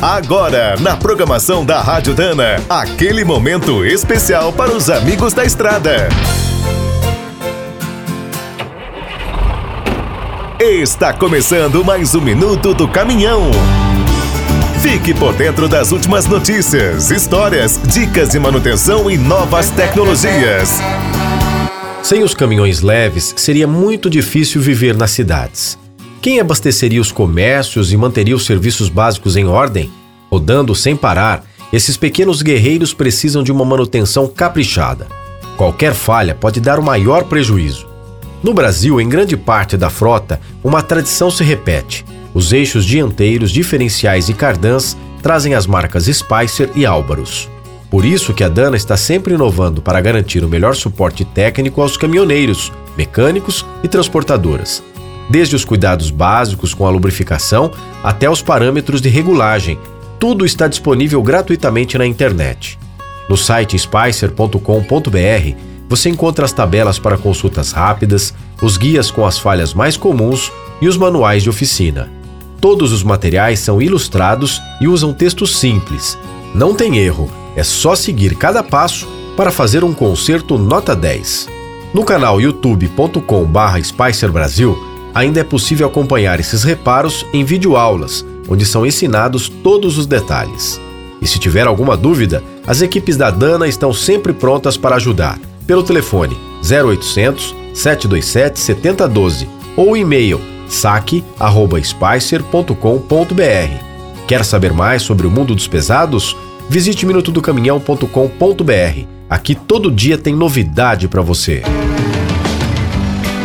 Agora, na programação da Rádio Dana, aquele momento especial para os amigos da estrada. Está começando mais um minuto do caminhão. Fique por dentro das últimas notícias, histórias, dicas de manutenção e novas tecnologias. Sem os caminhões leves, seria muito difícil viver nas cidades. Quem abasteceria os comércios e manteria os serviços básicos em ordem? Rodando sem parar, esses pequenos guerreiros precisam de uma manutenção caprichada. Qualquer falha pode dar o maior prejuízo. No Brasil, em grande parte da frota, uma tradição se repete. Os eixos dianteiros, diferenciais e cardãs trazem as marcas Spicer e Álvaros. Por isso que a Dana está sempre inovando para garantir o melhor suporte técnico aos caminhoneiros, mecânicos e transportadoras desde os cuidados básicos com a lubrificação até os parâmetros de regulagem. Tudo está disponível gratuitamente na internet. No site spicer.com.br você encontra as tabelas para consultas rápidas, os guias com as falhas mais comuns e os manuais de oficina. Todos os materiais são ilustrados e usam textos simples. Não tem erro, é só seguir cada passo para fazer um conserto nota 10. No canal youtube.com/spicer Brasil ainda é possível acompanhar esses reparos em videoaulas, onde são ensinados todos os detalhes. E se tiver alguma dúvida, as equipes da Dana estão sempre prontas para ajudar, pelo telefone 0800 727 7012 ou e-mail saque@spicer.com.br. Quer saber mais sobre o mundo dos pesados? Visite minutodocaminhão.com.br. Aqui todo dia tem novidade para você.